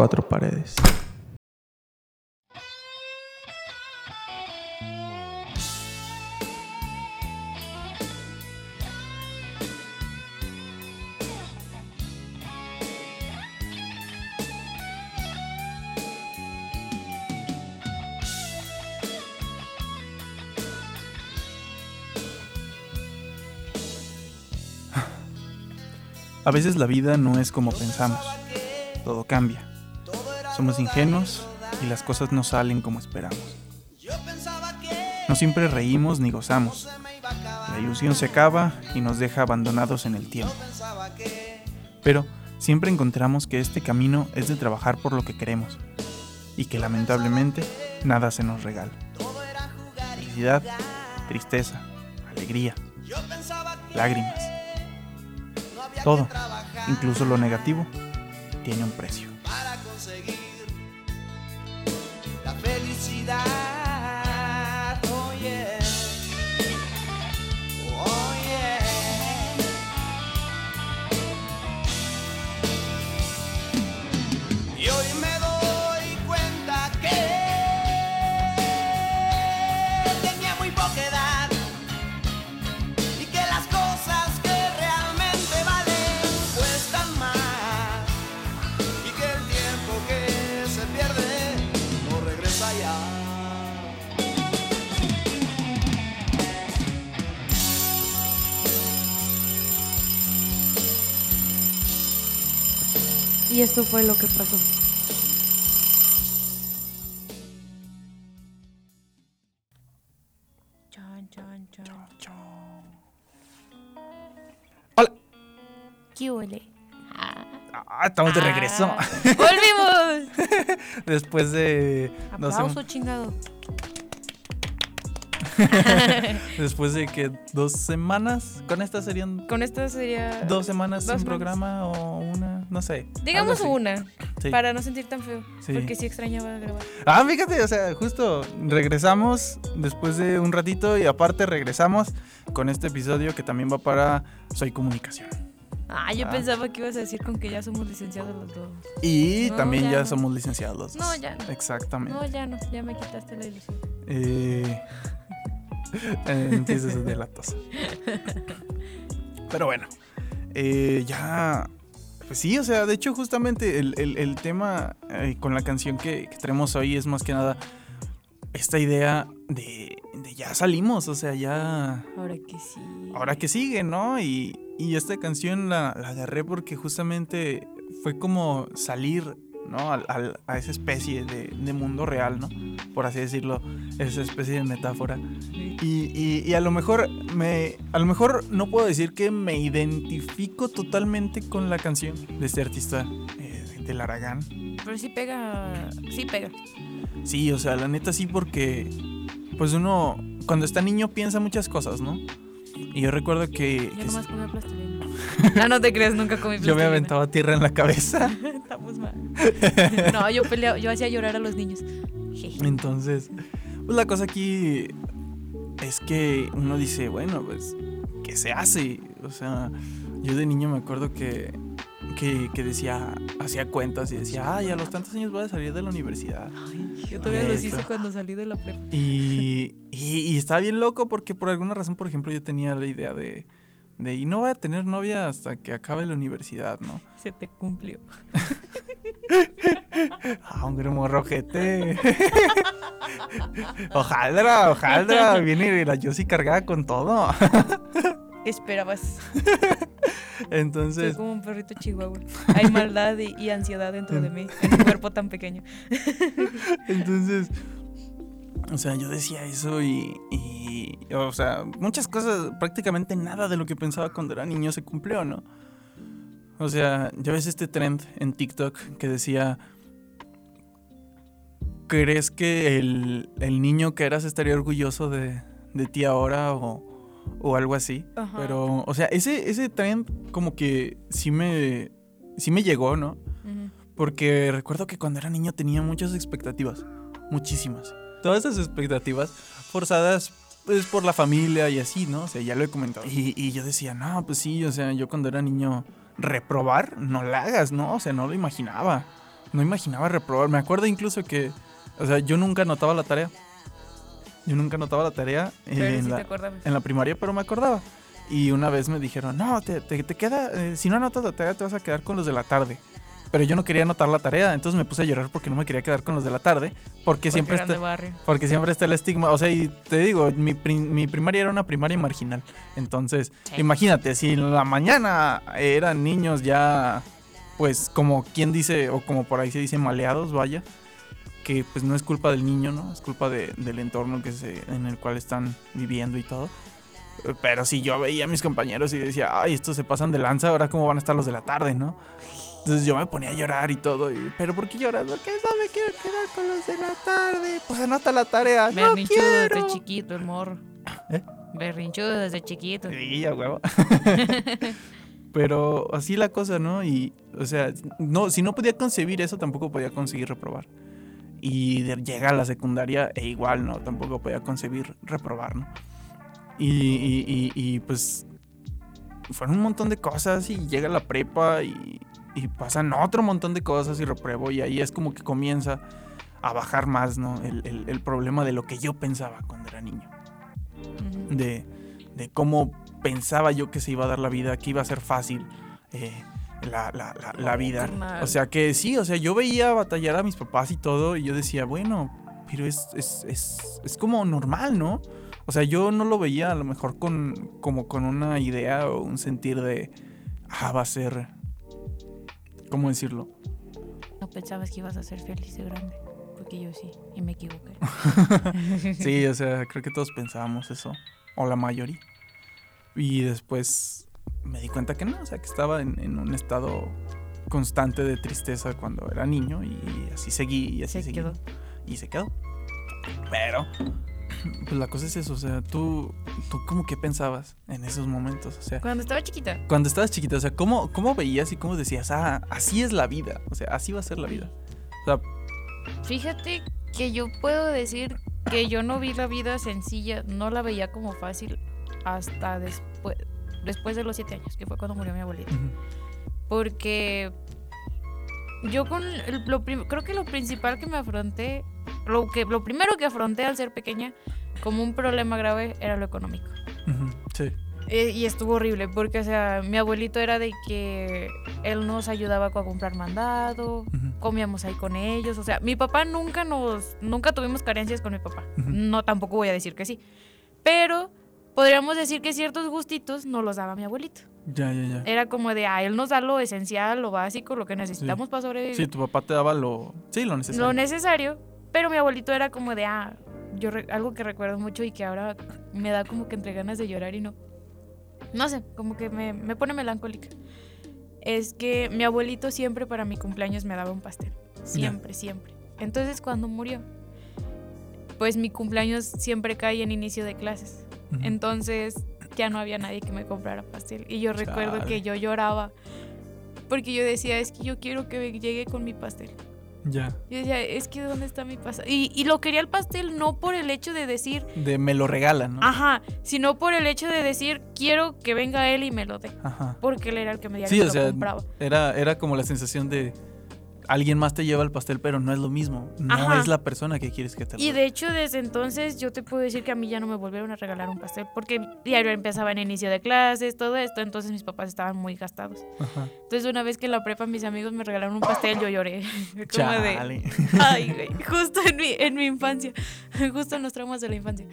Cuatro paredes. A veces la vida no es como pensamos. Todo cambia. Somos ingenuos y las cosas no salen como esperamos. No siempre reímos ni gozamos. La ilusión se acaba y nos deja abandonados en el tiempo. Pero siempre encontramos que este camino es de trabajar por lo que queremos y que lamentablemente nada se nos regala. Felicidad, tristeza, alegría, lágrimas. Todo, incluso lo negativo, tiene un precio. Y esto fue lo que pasó. Hola. ¿Qué huele? Ah, estamos de regreso. Ah, ¡Volvimos! Después de. no sé, Aplauso chingado. después de que dos semanas. Con esta serían Con esto sería. dos semanas dos sin semanas. programa o una. No sé. Digamos una, Sí. para no sentir tan feo. Sí. Porque sí extrañaba grabar. Ah, fíjate, o sea, justo regresamos después de un ratito y aparte regresamos con este episodio que también va para Soy Comunicación. Ah, yo Ah. pensaba que ibas a decir con que ya somos licenciados los dos. Y No, también ya ya no. somos licenciados los dos. No, ya no. Exactamente. No, ya no, ya me quitaste la ilusión. Eh, eh, empiezas de la tos. Pero bueno, eh, ya. Pues sí, o sea, de hecho, justamente el, el- el tema eh, con la canción que, que traemos hoy es más que nada esta idea de, de ya salimos, o sea, ya. Ahora que sí. Ahora que sigue, ¿no? Y, y esta canción la, la agarré porque justamente fue como salir, ¿no? Al- al- a esa especie de, de mundo real, ¿no? Por así decirlo, esa especie de metáfora. Y, y- y a lo mejor me. A lo mejor no puedo decir que me identifico totalmente con la canción de este artista eh, del Aragán. Pero sí pega. Sí pega. Sí, o sea, la neta sí, porque. Pues uno. Cuando está niño piensa muchas cosas, ¿no? Y yo recuerdo que. Yo que nomás comía plastilina. no, no te creas, nunca comí plastilina. yo me aventaba tierra en la cabeza. No, yo peleaba, yo hacía llorar a los niños. Entonces, pues la cosa aquí es que uno dice, bueno, pues, ¿qué se hace? O sea, yo de niño me acuerdo que, que, que decía, hacía cuentas y decía, ay, a los tantos años voy a salir de la universidad. Ay, yo todavía los hice cuando salí de la prepa. Y, y, y estaba bien loco porque por alguna razón, por ejemplo, yo tenía la idea de, de, y no voy a tener novia hasta que acabe la universidad, ¿no? Se te cumplió. Ah, un grumo rojete. ojalá, ojalá. Viene la Yossi cargada con todo. Esperabas. Soy Entonces, como un perrito chihuahua. Hay maldad y, y ansiedad dentro de mí, en un cuerpo tan pequeño. entonces, O sea, yo decía eso y, y, o sea, muchas cosas, prácticamente nada de lo que pensaba cuando era niño se cumplió, ¿no? O sea, ya ves este trend en TikTok que decía, ¿crees que el, el niño que eras estaría orgulloso de, de ti ahora o, o algo así? Ajá. Pero, o sea, ese, ese trend como que sí me, sí me llegó, ¿no? Porque recuerdo que cuando era niño tenía muchas expectativas, muchísimas. Todas esas expectativas forzadas pues por la familia y así, ¿no? O sea, ya lo he comentado. Y, y yo decía, no, pues sí, o sea, yo cuando era niño, reprobar, no la hagas, ¿no? O sea, no lo imaginaba. No imaginaba reprobar. Me acuerdo incluso que, o sea, yo nunca anotaba la tarea. Yo nunca anotaba la tarea en, sí la, en primaria, pero me acordaba. Y una vez me dijeron, no, te, te- te queda, eh, si no anotas la tarea te vas a quedar con los de la tarde. Pero yo no quería anotar la tarea, entonces me puse a llorar porque no me quería quedar con los de la tarde, porque, Porque siempre está, barrio. porque siempre está el estigma. O sea, y te digo, mi, pri- mi primaria era una primaria marginal. Entonces, Sí. imagínate, si en la mañana eran niños ya, pues como quien dice, o como por ahí se dice, maleados, vaya, que pues no es culpa del niño, ¿no? Es culpa de- del entorno que se, en el cual están viviendo y todo. Pero si yo veía a mis compañeros y decía, ay, estos se pasan de lanza, ahora cómo van a estar los de la tarde, ¿no? Entonces yo me ponía a llorar y todo. Y, ¿Pero por qué lloras? Porque no me quiero quedar con los de la tarde. Pues anota la tarea. ¡No Berrinchudo quiero! desde chiquito, el morro. ¿Eh? Berrinchudo desde chiquito. Sí, a huevo. Pero así la cosa, ¿no? Y, o sea, no, si no podía concebir eso, tampoco podía conseguir reprobar. Y llega a la secundaria e igual, ¿no? Tampoco podía concebir reprobar, ¿no? Y, y- y- y, pues fueron un montón de cosas y llega la prepa y, y pasan otro montón de cosas y repruebo y ahí es como que comienza a bajar más, ¿no? El, el- el problema de lo que yo pensaba cuando era niño de, de cómo pensaba yo que se iba a dar la vida, que iba a ser fácil eh, la, la- la- la vida. O sea que sí, o sea, yo veía batallar a mis papás y todo y yo decía, bueno, pero es, es, es, es como normal, ¿no? O sea, yo no lo veía a lo mejor con, como con una idea o un sentir de, ah, va a ser, ¿cómo decirlo? No pensabas que ibas a ser feliz de grande. Porque yo sí, y me equivoqué. Sí, o sea, creo que todos pensábamos eso, o la mayoría. Y después me di cuenta que no, o sea, que estaba en, en un estado constante de tristeza cuando era niño y así seguí y así Se seguí. quedó. Y se quedó. Pero, pues la cosa es eso, o sea, tú, tú como que pensabas en esos momentos, o sea, Cuando estaba chiquita, cuando estabas chiquita, o sea, ¿cómo, cómo veías y cómo decías, ah, así es la vida, o sea, así va a ser la vida? O sea, fíjate que yo puedo decir que yo no vi la vida sencilla, no la veía como fácil hasta después, después de los siete años, que fue cuando murió mi abuelita. Porque yo con el- lo creo que lo principal que me afronté, lo que lo primero que afronté al ser pequeña como un problema grave era lo económico. ujú, sí, Eh, y estuvo horrible porque, o sea, mi abuelito era de que él nos ayudaba a comprar mandado, ujú, comíamos ahí con ellos, o sea, mi papá nunca nos, nunca tuvimos carencias con mi papá. Ujú. No, tampoco voy a decir que sí. Pero podríamos decir que ciertos gustitos no los daba mi abuelito. ya, ya, ya. Era como de, ah, él nos da lo esencial, lo básico, lo que necesitamos para sobrevivir. Sí, tu papá te daba lo, sí, lo necesario. lo necesario, pero mi abuelito era como de, ah, yo algo que recuerdo mucho y que ahora me da como que entre ganas de llorar y no. No sé, como que me, me pone melancólica. Es que mi abuelito siempre para mi cumpleaños me daba un pastel. Siempre, siempre. Entonces cuando murió, pues mi cumpleaños siempre cae en inicio de clases. Entonces ya no había nadie que me comprara pastel. Y yo recuerdo que yo lloraba porque yo decía, es que yo quiero que llegue con mi pastel. Ya. Yo decía, es que ¿dónde está mi pastel? Y, y lo quería el pastel no por el hecho de decir, De me lo regalan, ¿no? ajá, sino por el hecho de decir, quiero que venga él y me lo dé. Ajá. Porque él era el que me diario Sí, me o lo sea, compraba. era, era como la sensación de alguien más te lleva el pastel, pero no es lo mismo. No Ajá. es la persona que quieres que te lo Y de hecho, desde entonces yo te puedo decir que a mí ya no me volvieron a regalar un pastel. Porque diario empezaba en inicio de clases, todo esto. Entonces mis papás estaban muy gastados. Ajá. Entonces una vez que en la prepa mis amigos me regalaron un pastel, yo lloré. Como de, Chale. Ay, güey, justo en mi, en mi infancia, justo en los traumas de la infancia.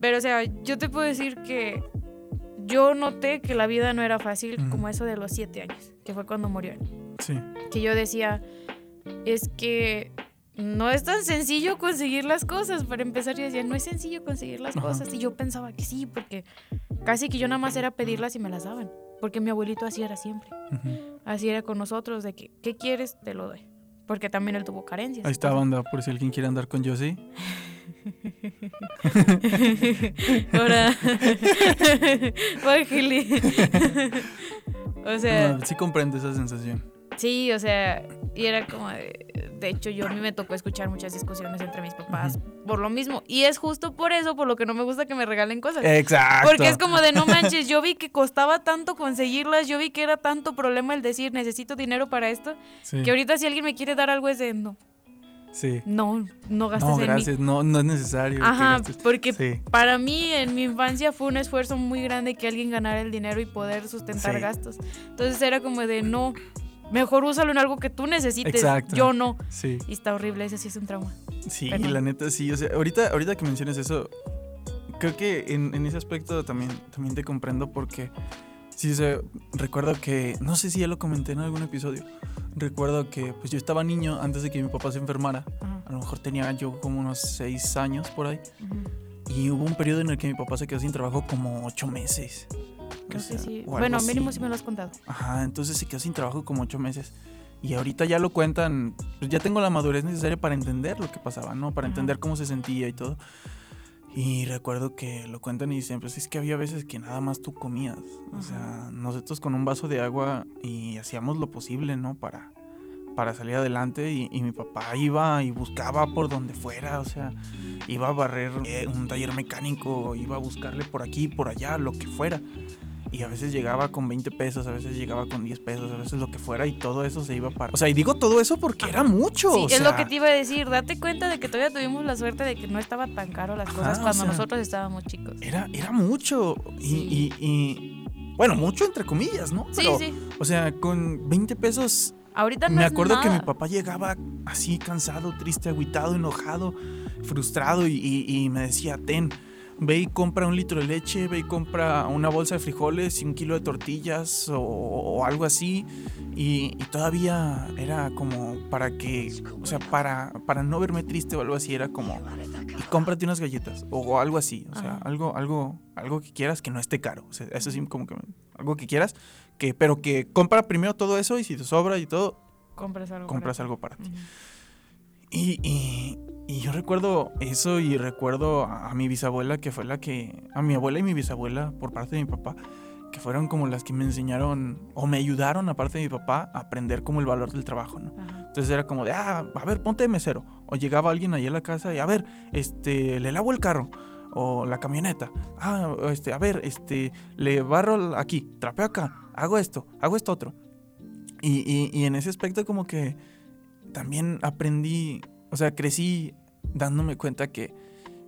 Pero, o sea, yo te puedo decir que yo noté que la vida no era fácil como eso de los siete años, que fue cuando murió. Sí. Que yo decía, es que no es tan sencillo conseguir las cosas. Para empezar, yo decía, no es sencillo conseguir las Ajá. cosas. Y yo pensaba que sí, porque casi que yo nada más era pedirlas y me las daban. Porque mi abuelito así era siempre. Así era con nosotros, de que, ¿qué quieres? Te lo doy. Porque también él tuvo carencias. Ahí está, banda, por si alguien quiere andar con Josie. Ahora. O sea, No, sí comprende esa sensación. Sí, o sea, y era como de. De hecho, yo a mí me tocó escuchar muchas discusiones entre mis papás por lo mismo. Y es justo por eso, por lo que no me gusta que me regalen cosas. Exacto. Porque es como de no manches, yo vi que costaba tanto conseguirlas, yo vi que era tanto problema el decir necesito dinero para esto, Sí, que ahorita si alguien me quiere dar algo es de no, sí. no, no gastes No, en mí. gracias. No, no es necesario. Ajá, porque Sí. para mí en mi infancia fue un esfuerzo muy grande que alguien ganara el dinero y poder sustentar Sí. gastos. Entonces era como de no, mejor úsalo en algo que tú necesites, Exacto. yo no. Sí. Y está horrible, ese sí es un trauma. Sí, Perdón. la neta sí. O sea, ahorita, ahorita que mencionas eso, creo que en, en ese aspecto también, también te comprendo porque sí, o sea, recuerdo que, no sé si ya lo comenté en algún episodio, recuerdo que pues yo estaba niño antes de que mi papá se enfermara. Ajá, A lo mejor tenía yo como unos seis años por ahí. ujú. Y hubo un periodo en el que mi papá se quedó sin trabajo como ocho meses. Creo O sea, que sí. Bueno, mínimo sí me lo has contado. Ajá, entonces se quedó sin trabajo como ocho meses. Y ahorita ya lo cuentan, pues ya tengo la madurez necesaria para entender lo que pasaba, ¿no? Para Ajá. entender cómo se sentía y todo. Y recuerdo que lo cuentan y dicen, pues es que había veces que nada más tú comías. O sea, nosotros con un vaso de agua y hacíamos lo posible, ¿no? Para, para salir adelante. Y, y mi papá iba y buscaba por donde fuera, o sea, iba a barrer eh, un taller mecánico, iba a buscarle por aquí, por allá, lo que fuera. Y a veces llegaba con 20 pesos, a veces llegaba con 10 pesos, a veces lo que fuera y todo eso se iba para... O sea, y digo todo eso porque era mucho. Sí, o es lo que te iba a decir. Date cuenta de que todavía tuvimos la suerte de que no estaba tan caro las cosas Ajá, o cuando sea, nosotros estábamos chicos. Era, era mucho. Y, Sí. y- y- Bueno, mucho entre comillas, ¿no? Sí, Pero, sí. O sea, con 20 pesos Ahorita no me es acuerdo que mi papá llegaba así cansado, triste, agüitado, enojado, frustrado y me decía, ten, ve y compra un litro de leche, ve y compra una bolsa de frijoles y un kilo de tortillas o, o algo así. Y, y todavía era como para que, o sea, para, para no verme triste o algo así, era como, y cómprate unas galletas o, algo así, o sea, Ajá. algo, algo, algo que quieras que no esté caro. O sea, eso sí, como que algo que quieras, que, pero que compra primero todo eso y si te sobra y todo, Compras algo. compras para algo para ti. ti. Ujú. Y, y- y yo recuerdo eso y recuerdo a, a mi bisabuela, que fue la que, a mi abuela y mi bisabuela por parte de mi papá, que fueron como las que me enseñaron o me ayudaron, aparte de mi papá, a aprender como el valor del trabajo, ¿no? Ajá. Entonces era como de, ah, a ver, ponte de mesero. O llegaba alguien ahí a la casa y, a ver, este, le lavo el carro. O la camioneta. Ah, este, a ver, este, le barro aquí, trapeo acá, hago esto, hago esto otro. Y, y- y en ese aspecto como que también aprendí, o sea, crecí dándome cuenta que,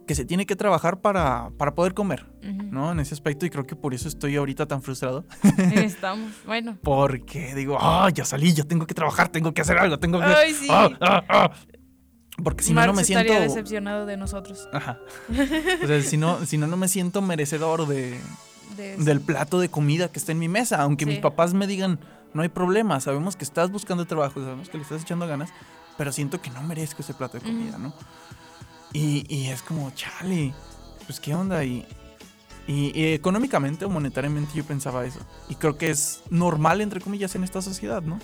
que se tiene que trabajar para, para poder comer. ¿no? En ese aspecto y creo que por eso estoy ahorita tan frustrado. Estamos. Bueno. Porque digo, ah, ya salí, ya tengo que trabajar, tengo que hacer algo, tengo que... Ay, sí. Ah, ah, ah. Porque si no, no me siento... estaría decepcionado de nosotros. Ajá. O sea, si no, si no, no me siento merecedor de, De del plato de comida que está en mi mesa. Aunque mis papás me digan, no hay problema, sabemos que estás buscando trabajo, sabemos que le estás echando ganas, pero siento que no merezco ese plato de comida, ¿no? Y, y es como, chale, pues qué onda. Y, y- y económicamente o monetariamente yo pensaba eso. Y creo que es normal, entre comillas, en esta sociedad, ¿no?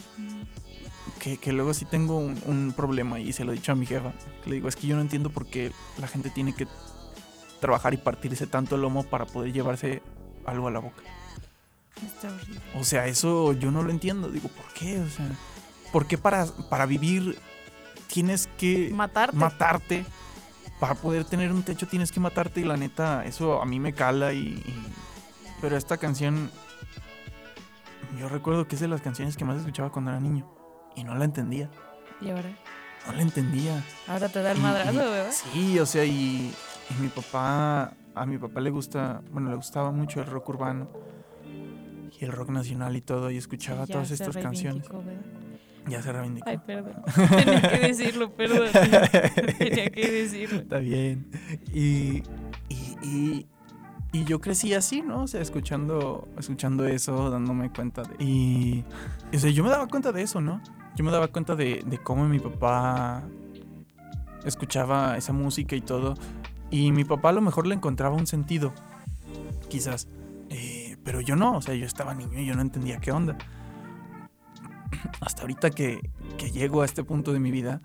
Que, que luego sí tengo un, un problema y se lo he dicho a mi jefa. Que le digo, es que yo no entiendo por qué la gente tiene que trabajar y partirse tanto el lomo para poder llevarse algo a la boca. Está horrible. O sea, eso yo no lo entiendo. Digo, ¿por qué? O sea, ¿por qué para, para vivir tienes que Matarte. matarte? Para poder tener un techo tienes que matarte y la neta, eso a mí me cala y... y- Pero esta canción, yo recuerdo que es de las canciones que más escuchaba cuando era niño y no la entendía. y ahora. No la entendía. Ahora te da el madrazo, y- ¿verdad? Sí, o sea, y, y mi papá, a mi papá le gusta, bueno, le gustaba mucho el rock urbano y el rock nacional y todo, y escuchaba todas estas canciones. Ya se reivindicó. Ay, perdón. Tenía que decirlo, perdón. Tenía que decirlo. Está bien. Y, y, y, y yo crecí así, ¿no? O sea, escuchando, escuchando eso, dándome cuenta de... Y, o sea, yo me daba cuenta de eso, ¿no? Yo me daba cuenta de, de cómo mi papá escuchaba esa música y todo. Y mi papá a lo mejor le encontraba un sentido, quizás. Eh, pero yo no, o sea, yo estaba niño y yo no entendía qué onda. Hasta ahorita que, que llego a este punto de mi vida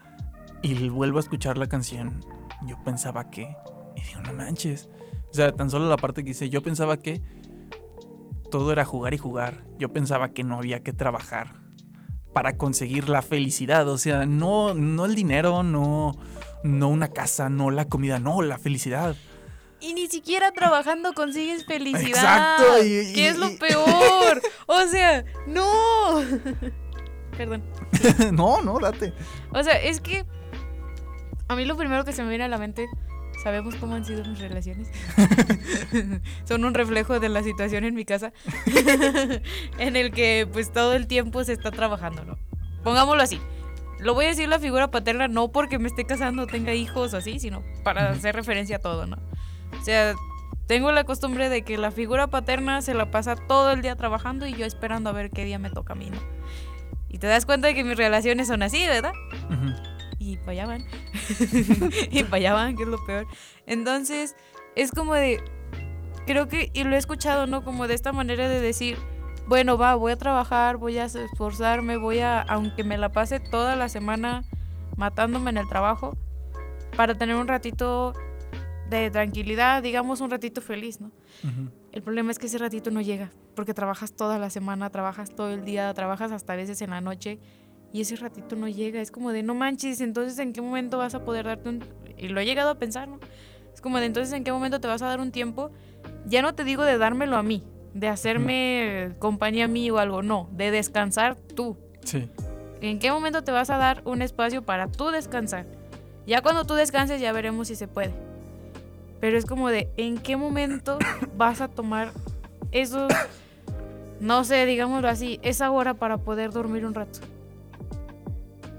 y vuelvo a escuchar la canción, yo pensaba que... Y digo, no manches. O sea, tan solo la parte que dice, yo pensaba que todo era jugar y jugar. Yo pensaba que no había que trabajar para conseguir la felicidad. O sea, no, no el dinero, no, no una casa, no la comida, no, la felicidad. Y ni siquiera trabajando consigues felicidad. Exacto, y- ¿Qué y- es lo peor? O sea, no. Perdón. no, no, date. O sea, es que a mí lo primero que se me viene a la mente, sabemos cómo han sido mis relaciones. Son un reflejo de la situación en mi casa, en el que pues todo el tiempo se está trabajando, ¿no? Pongámoslo así. Lo voy a decir la figura paterna no porque me esté casando, tenga hijos o así, sino para hacer referencia a todo, ¿no? O sea, tengo la costumbre de que la figura paterna se la pasa todo el día trabajando y yo esperando a ver qué día me toca a mí, ¿no? Y te das cuenta de que mis relaciones son así, ¿verdad? Y para allá van. y para allá van, que es lo peor. Entonces, es como de. Creo que, y lo he escuchado, ¿no? Como de esta manera de decir, bueno, va, voy a trabajar, voy a esforzarme, voy a, aunque me la pase toda la semana matándome en el trabajo, para tener un ratito de tranquilidad, digamos un ratito feliz, ¿no? El problema es que ese ratito no llega, porque trabajas toda la semana, trabajas todo el día, trabajas hasta a veces en la noche y ese ratito no llega. Es como de no manches, entonces en qué momento vas a poder darte un... Y lo he llegado a pensar, ¿no? Es como de entonces en qué momento te vas a dar un tiempo, ya no te digo de dármelo a mí, de hacerme compañía a mí o algo, no, de descansar tú. Sí. ¿En qué momento te vas a dar un espacio para tú descansar? Ya cuando tú descanses ya veremos si se puede. Pero es como de, ¿en qué momento vas a tomar esos, no sé, digámoslo así, esa hora para poder dormir un rato?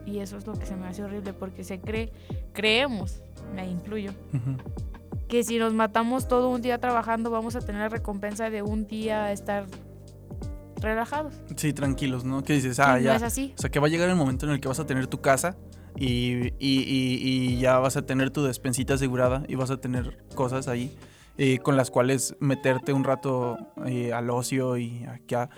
Y eso es lo que se me hace horrible porque se cree, creemos, me incluyo, que si nos matamos todo un día trabajando vamos a tener la recompensa de un día estar relajados. Sí, tranquilos, ¿no? Que dices, ah, no ya. es así. O sea, que va a llegar el momento en el que vas a tener tu casa y, y- y- y ya vas a tener tu despensita asegurada y vas a tener cosas ahí eh, con las cuales meterte un rato eh, al ocio y acá.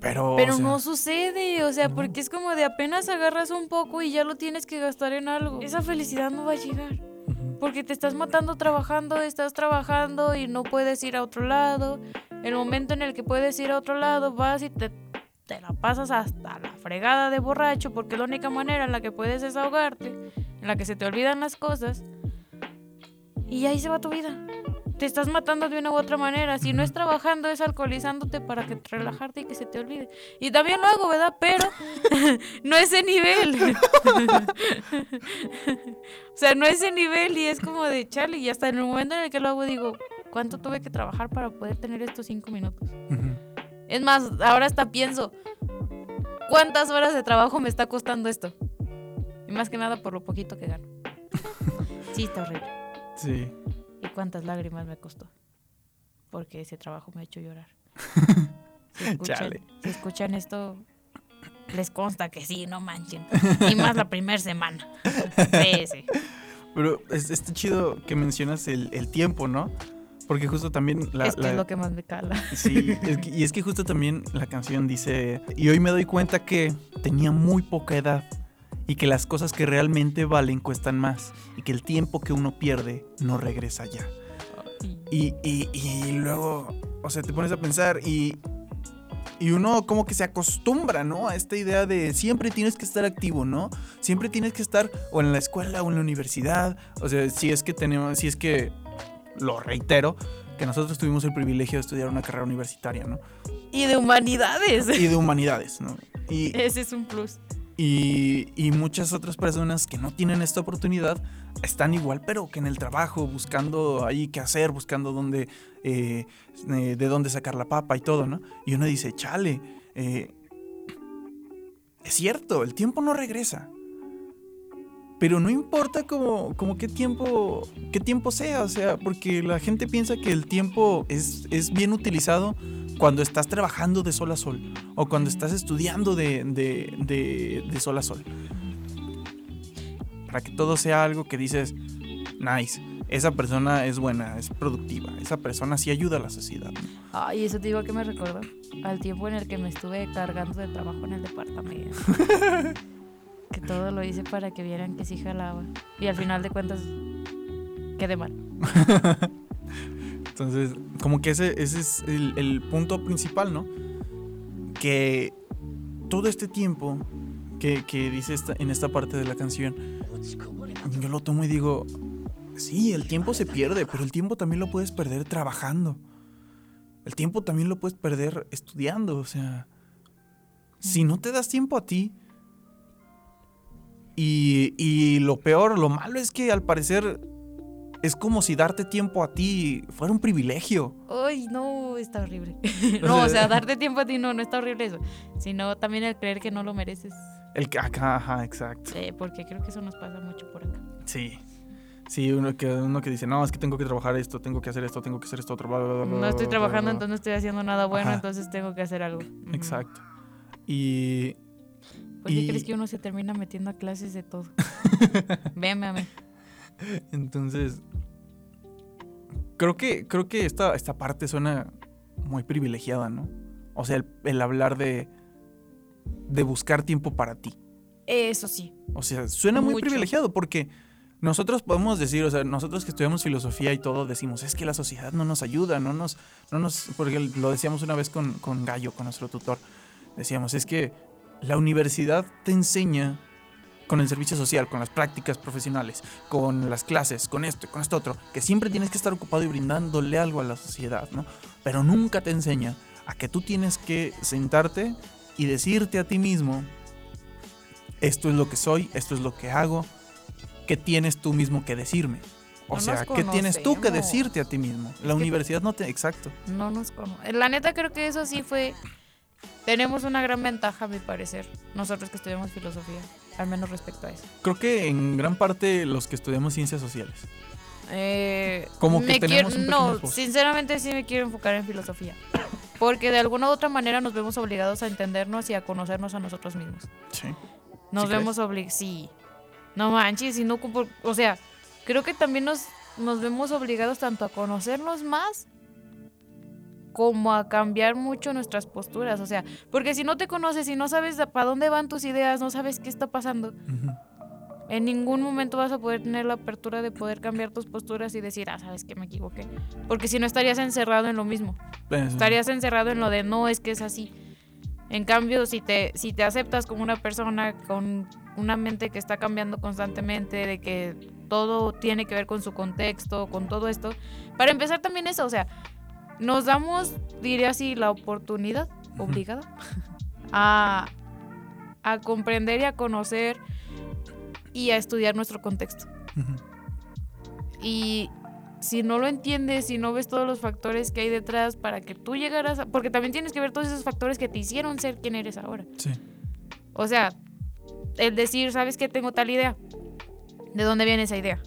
Pero, Pero o sea, no sucede, o sea, no. porque es como de apenas agarras un poco y ya lo tienes que gastar en algo. Esa felicidad no va a llegar, porque te estás matando trabajando, estás trabajando y no puedes ir a otro lado. El momento en el que puedes ir a otro lado, vas y te, te la pasas hasta la fregada de borracho, porque es la única manera en la que puedes desahogarte, en la que se te olvidan las cosas. Y ahí se va tu vida. Te estás matando de una u otra manera. Si no es trabajando, es alcoholizándote para que relajarte y que se te olvide. Y también lo hago, ¿verdad? Pero no ese nivel. o sea, no ese nivel y es como de chale. Y hasta en el momento en el que lo hago digo, ¿cuánto tuve que trabajar para poder tener estos cinco minutos? ujú. Es más, ahora hasta pienso, ¿cuántas horas de trabajo me está costando esto? Y más que nada por lo poquito que gano. Sí, está horrible. Sí. ¿Y cuántas lágrimas me costó? Porque ese trabajo me ha hecho llorar. Si escuchan, Chale. si escuchan esto, les consta que sí, no manchen. Y más la primera semana. Sí, sí. Pero es, está chido que mencionas el, el tiempo, ¿no? Porque justo también la, es que la- es lo que más me cala. Sí, es que- y es que justo también la canción dice, y hoy me doy cuenta que tenía muy poca edad y que las cosas que realmente valen cuestan más y que el tiempo que uno pierde no regresa ya. Y, y- y luego, o sea, te pones a pensar y, y uno como que se acostumbra, ¿no? A esta idea de siempre tienes que estar activo, ¿no? Siempre tienes que estar o en la escuela o en la universidad. O sea, si es que tenemos, si es que, lo reitero, que nosotros tuvimos el privilegio de estudiar una carrera universitaria, ¿no? Y de humanidades. Y de humanidades, ¿no? Y, Ese es un plus. y, y muchas otras personas que no tienen esta oportunidad están igual, pero que en el trabajo, buscando ahí qué hacer, buscando dónde, eh, eh, de dónde sacar la papa y todo, ¿no? Y uno dice, chale, eh, es cierto, el tiempo no regresa. Pero no importa como, como qué tiempo qué tiempo sea, o sea, porque la gente piensa que el tiempo es, es bien utilizado cuando estás trabajando de sol a sol o cuando estás estudiando de, de, de- de sol a sol. para que todo sea algo que dices, nice, esa persona es buena, es productiva, esa persona sí ayuda a la sociedad. Ay, eso te digo que me recordó al tiempo en el que me estuve cargando de trabajo en el departamento. que todo lo hice para que vieran que sí jalaba. Y al final de cuentas, quedé mal. Entonces, como que ese, ese es el, el punto principal, ¿no? Que todo este tiempo que, que dice esta- en esta parte de la canción, yo lo tomo y digo, sí, el tiempo se pierde, pero el tiempo también lo puedes perder trabajando. El tiempo también lo puedes perder estudiando, o sea, si no te das tiempo a ti, y, y lo peor, lo malo es que al parecer es como si darte tiempo a ti fuera un privilegio. Ay, no, está horrible. no, o sea, darte tiempo a ti no, no está horrible eso. Sino también el creer que no lo mereces. El que acá, ajá, exacto. Eh, porque creo que eso nos pasa mucho por acá. Sí. Sí, uno que, uno que dice, no, es que tengo que trabajar esto, tengo que hacer esto, tengo que hacer esto otro. bla, bla, bla, No estoy trabajando, bla". entonces no estoy haciendo nada bueno, Ajá. entonces tengo que hacer algo. Exacto. Y ¿Por qué Y- crees que uno se termina metiendo a clases de todo? Véame a mí. entonces, creo que, creo que esta, esta parte suena muy privilegiada, ¿no? O sea, el, el hablar de, de buscar tiempo para ti. Eso sí. O sea, suena muy privilegiado porque nosotros podemos decir, o sea, nosotros que estudiamos filosofía y todo, decimos, es que la sociedad no nos ayuda, no nos, no nos, porque lo decíamos una vez con, con Gallo, con nuestro tutor, decíamos, es que la universidad te enseña con el servicio social, con las prácticas profesionales, con las clases, con esto y con esto otro, que siempre tienes que estar ocupado y brindándole algo a la sociedad, ¿no? Pero nunca te enseña a que tú tienes que sentarte y decirte a ti mismo, esto es lo que soy, esto es lo que hago, ¿qué tienes tú mismo que decirme? O No sea, ¿qué tienes tú que decirte a ti mismo? La universidad no te... Exacto. No nos conocemos. La neta creo que eso sí fue... Tenemos una gran ventaja, a mi parecer, nosotros que estudiamos filosofía, al menos respecto a eso. Creo que en gran parte los que estudiamos ciencias sociales. Eh, Como que tenemos quiero- No, sinceramente sí me quiero enfocar en filosofía. Porque de alguna u otra manera nos vemos obligados a entendernos y a conocernos a nosotros mismos. Sí. Nos ¿Sí vemos obligados. Sí. No manches, y no. O sea, creo que también nos, nos vemos obligados tanto a conocernos más como a cambiar mucho nuestras posturas. O sea, porque si no te conoces y no sabes para dónde van tus ideas, no sabes qué está pasando, Ujú. en ningún momento vas a poder tener la apertura de poder cambiar tus posturas y decir, ah, sabes que me equivoqué. Porque si no estarías encerrado en lo mismo. Eso. Estarías encerrado en lo de no es que es así. En cambio, si te, si te aceptas como una persona con una mente que está cambiando constantemente, de que todo tiene que ver con su contexto, con todo esto, para empezar también eso, o sea, nos damos, diría así, la oportunidad, obligada, a, a comprender y a conocer y a estudiar nuestro contexto. Y si no lo entiendes, si no ves todos los factores que hay detrás para que tú llegaras a... Porque también tienes que ver todos esos factores que te hicieron ser quien eres ahora. Sí. O sea, el decir, ¿sabes qué? Tengo tal idea. ¿De dónde viene esa idea?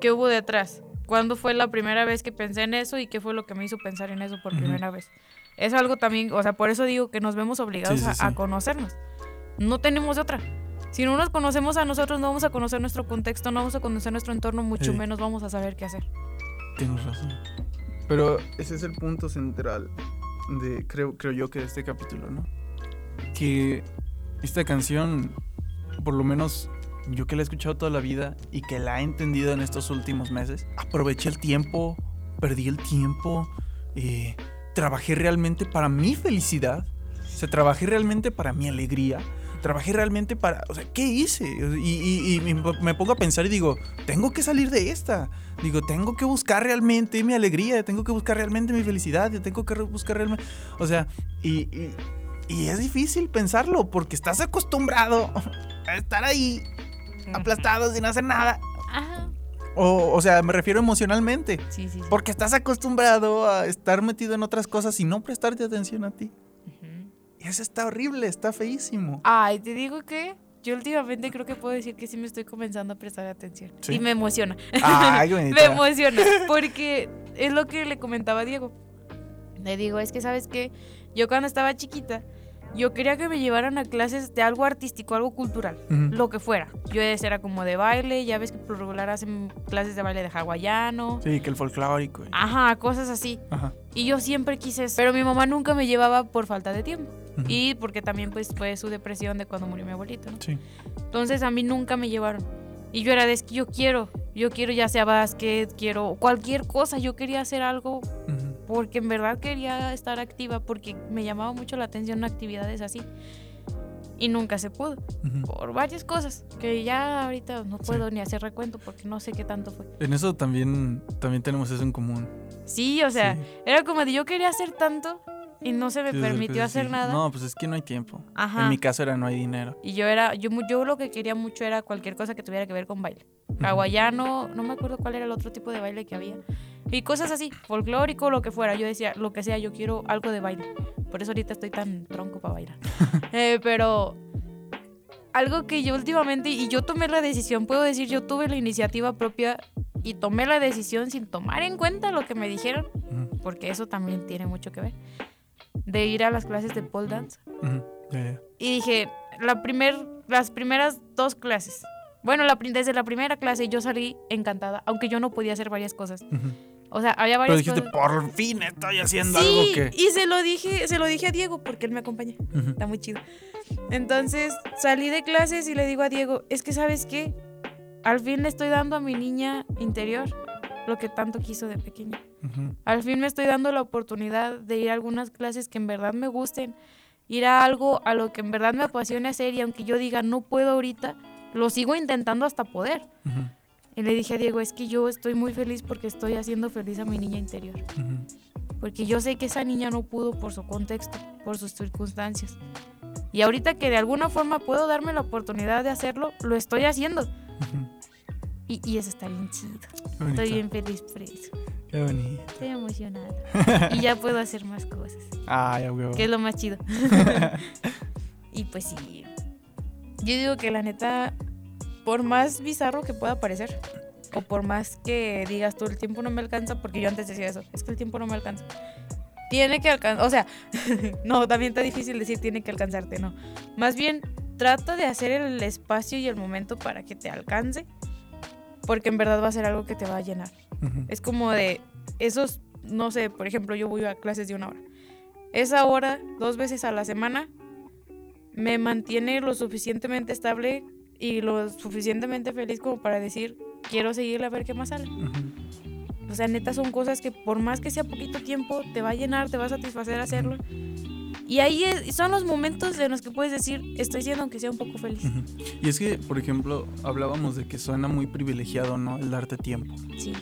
¿Qué hubo detrás? ¿Cuándo fue la primera vez que pensé en eso y qué fue lo que me hizo pensar en eso por Ujú. primera vez? Es algo también, o sea, por eso digo que nos vemos obligados Sí, sí, a, a sí. conocernos. No tenemos otra. Si no nos conocemos a nosotros, no vamos a conocer nuestro contexto, no vamos a conocer nuestro entorno, mucho Sí. menos vamos a saber qué hacer. Tienes razón. Pero ese es el punto central de, creo, creo yo, que de este capítulo, ¿no? Que esta canción, por lo menos yo que la he escuchado toda la vida y que la he entendido en estos últimos meses, aproveché el tiempo, perdí el tiempo, eh, trabajé realmente para mi felicidad, o sea, trabajé realmente para mi alegría, trabajé realmente para, o sea, ¿qué hice? Y, y- y me- pongo a pensar y digo, tengo que salir de esta. Digo, tengo que buscar realmente mi alegría, tengo que buscar realmente mi felicidad, tengo que buscar realmente, o sea, y, y- y es difícil pensarlo porque estás acostumbrado a estar ahí aplastado sin hacer nada. Ajá. O, o sea, me refiero emocionalmente. Sí, sí, sí. Porque estás acostumbrado a estar metido en otras cosas y no prestarte atención a ti. Y eso está horrible, está feísimo. Ay, te digo que yo últimamente creo que puedo decir que sí me estoy comenzando a prestar atención. ¿Sí? Y me emociona. Ay, me emociona. Porque es lo que le comentaba a Diego. Le digo, es que sabes que yo cuando estaba chiquita yo quería que me llevaran a clases de algo artístico, algo cultural, lo que fuera. Yo era como de baile, ya ves que por regular hacen clases de baile de hawaiano. Sí, que el folclórico. y- Ajá, cosas así. Ajá. Y yo siempre quise eso. Pero mi mamá nunca me llevaba por falta de tiempo. Y porque también pues fue su depresión de cuando murió mi abuelito, ¿no? Sí. Entonces a mí nunca me llevaron. Y yo era de, es que yo quiero, yo quiero ya sea básquet, quiero cualquier cosa, yo quería hacer algo. Porque en verdad quería estar activa, porque me llamaba mucho la atención actividades así. Y nunca se pudo, por varias cosas, que ya ahorita no Sí. puedo ni hacer recuento porque no sé qué tanto fue. En eso también, también tenemos eso en común. Sí, o sea, Sí. era como de yo quería hacer tanto y no se me Sí, permitió repente hacer sí. nada. No, pues es que no hay tiempo. Ajá. En mi caso era no hay dinero. Y yo era, yo, yo lo que quería mucho era cualquier cosa que tuviera que ver con baile. Hawaiano, no me acuerdo cuál era el otro tipo de baile que había. Y cosas así, folclórico, lo que fuera. Yo decía, lo que sea, yo quiero algo de baile. Por eso ahorita estoy tan tronco para bailar. Eh, pero algo que yo últimamente, y yo tomé la decisión, puedo decir, yo tuve la iniciativa propia y tomé la decisión sin tomar en cuenta lo que me dijeron, porque eso también tiene mucho que ver, de ir a las clases de pole dance. Y dije, la primer, las primeras dos clases. Bueno, la, desde la primera clase yo salí encantada, aunque yo no podía hacer varias cosas. O sea, había Pero varias dijiste, cosas. por fin estoy haciendo algo que. y se lo dije, se lo dije a Diego porque él me acompaña. Está muy chido. Entonces salí de clases y le digo a Diego, es que sabes qué, al fin le estoy dando a mi niña interior lo que tanto quiso de pequeña. Al fin me estoy dando la oportunidad de ir a algunas clases que en verdad me gusten, ir a algo a lo que en verdad me apasione hacer y aunque yo diga no puedo ahorita, lo sigo intentando hasta poder. Y le dije a Diego, es que yo estoy muy feliz porque estoy haciendo feliz a mi niña interior. Porque yo sé que esa niña no pudo por su contexto, por sus circunstancias. Y ahorita que de alguna forma puedo darme la oportunidad de hacerlo, lo estoy haciendo. Y, y eso está bien chido. Estoy bien feliz por eso. Qué bonito. Estoy emocionada. y ya puedo hacer más cosas. Ay, a huevo. que es lo más chido. y pues sí. Yo digo que la neta, por más bizarro que pueda parecer, o por más que digas tú, el tiempo no me alcanza, porque yo antes decía eso, es que el tiempo no me alcanza. Tiene que alcanzar, o sea, no, también está difícil decir tiene que alcanzarte, no. Más bien, trata de hacer el espacio y el momento para que te alcance, porque en verdad va a ser algo que te va a llenar. Ujú. Es como de esos, no sé, por ejemplo, yo voy a clases de una hora. Esa hora, dos veces a la semana, me mantiene lo suficientemente estable y lo suficientemente feliz como para decir, quiero seguirle a ver qué más sale. Ujú. O sea, neta son cosas que por más que sea poquito tiempo, te va a llenar, te va a satisfacer hacerlo. Y ahí es- son los momentos en los que puedes decir, estoy siendo aunque sea un poco feliz. Y es que, por ejemplo, hablábamos de que suena muy privilegiado, ¿no? El darte tiempo. Sí.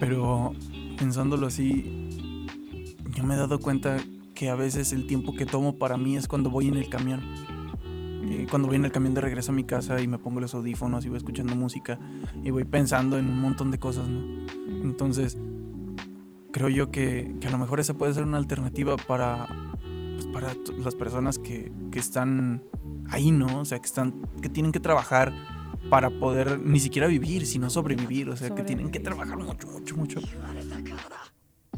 Pero pensándolo así, yo me he dado cuenta que a veces el tiempo que tomo para mí es cuando voy en el camión. Eh, Cuando voy en el camión de regreso a mi casa y me pongo los audífonos y voy escuchando música y voy pensando en un montón de cosas, ¿no? Entonces, creo yo que, que a lo mejor esa puede ser una alternativa para, pues, para las personas que, que están ahí, ¿no? O sea, que, están, que tienen que trabajar para poder ni siquiera vivir, sino sobrevivir. O sea, que tienen que trabajar mucho, mucho, mucho.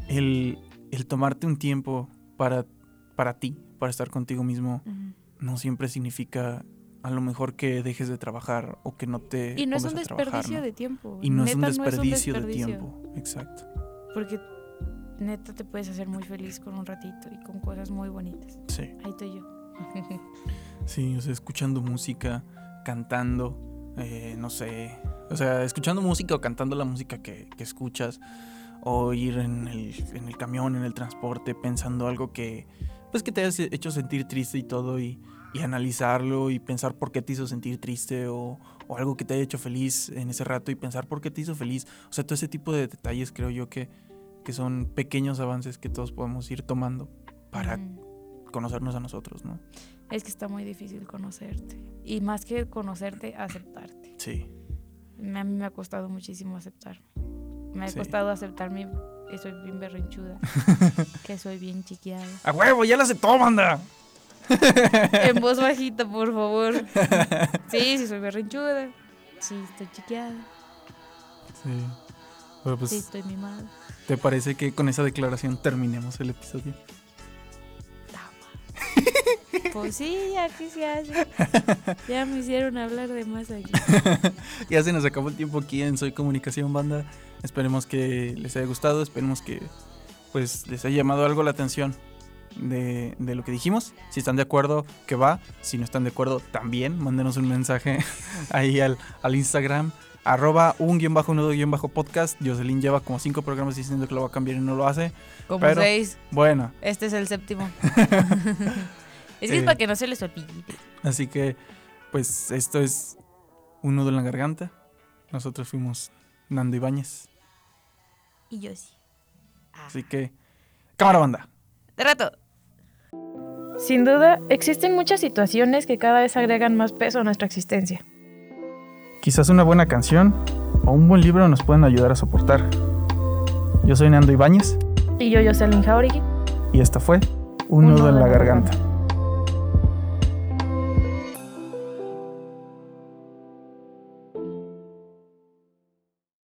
El, el tomarte un tiempo para, para ti, para estar contigo mismo, no siempre significa a lo mejor que dejes de trabajar o que no te Y no es un trabajar, desperdicio ¿no? de tiempo. Y no es un Neta, desperdicio, de desperdicio. tiempo. Exacto. Porque neta te puedes hacer muy feliz con un ratito y con cosas muy bonitas. Sí. Ahí estoy yo. Sí, o sea, escuchando música, cantando, eh, no sé. O sea, escuchando música o cantando la música que, que escuchas. O ir en el, en el camión, en el transporte, pensando algo que, pues, que te haya hecho sentir triste y todo. Y, y analizarlo y pensar por qué te hizo sentir triste. O, o algo que te haya hecho feliz en ese rato y pensar por qué te hizo feliz. O sea, todo ese tipo de detalles creo yo que, que son pequeños avances que todos podemos ir tomando para conocernos a nosotros, ¿no? Es que está muy difícil conocerte. Y más que conocerte, aceptarte. Sí. A mí me ha costado muchísimo aceptarme. Me ha Sí. costado aceptarme que soy bien berrinchuda, que soy bien chiqueada. ¡A huevo! ¡Ya la aceptó, banda! En voz bajita, por favor. Sí, sí soy berrinchuda. Sí, estoy chiqueada. Sí. Bueno, pues, Sí, estoy mimada. ¿Te parece que con esa declaración terminemos el episodio? Tiempo. Sí, aquí se hace. Ya me hicieron hablar de más aquí. ya se nos acabó el tiempo aquí en Soy Comunicación Banda. Esperemos que les haya gustado, esperemos que pues les haya llamado algo la atención de, de lo que dijimos. Si están de acuerdo, que va. Si no están de acuerdo, también mándenos un mensaje ahí al, al Instagram. Arroba un guion bajo nudo guion bajo podcast. Jocelyn lleva como cinco programas diciendo que lo va a cambiar y no lo hace. Como Pero- seis. Bueno, Este es el séptimo. es que Eh. es para que no se les olvide. así que pues esto es un nudo en la garganta. Nosotros fuimos Nando Ibáñez. Y yo sí. Ah. Así que, cámara banda. De rato. Sin duda, existen muchas situaciones que cada vez agregan más peso a nuestra existencia. Quizás una buena canción o un buen libro nos pueden ayudar a soportar. Yo soy Nando Ibáñez Y yo, Jocelyn Jauregui. y esta fue Un nudo en la garganta.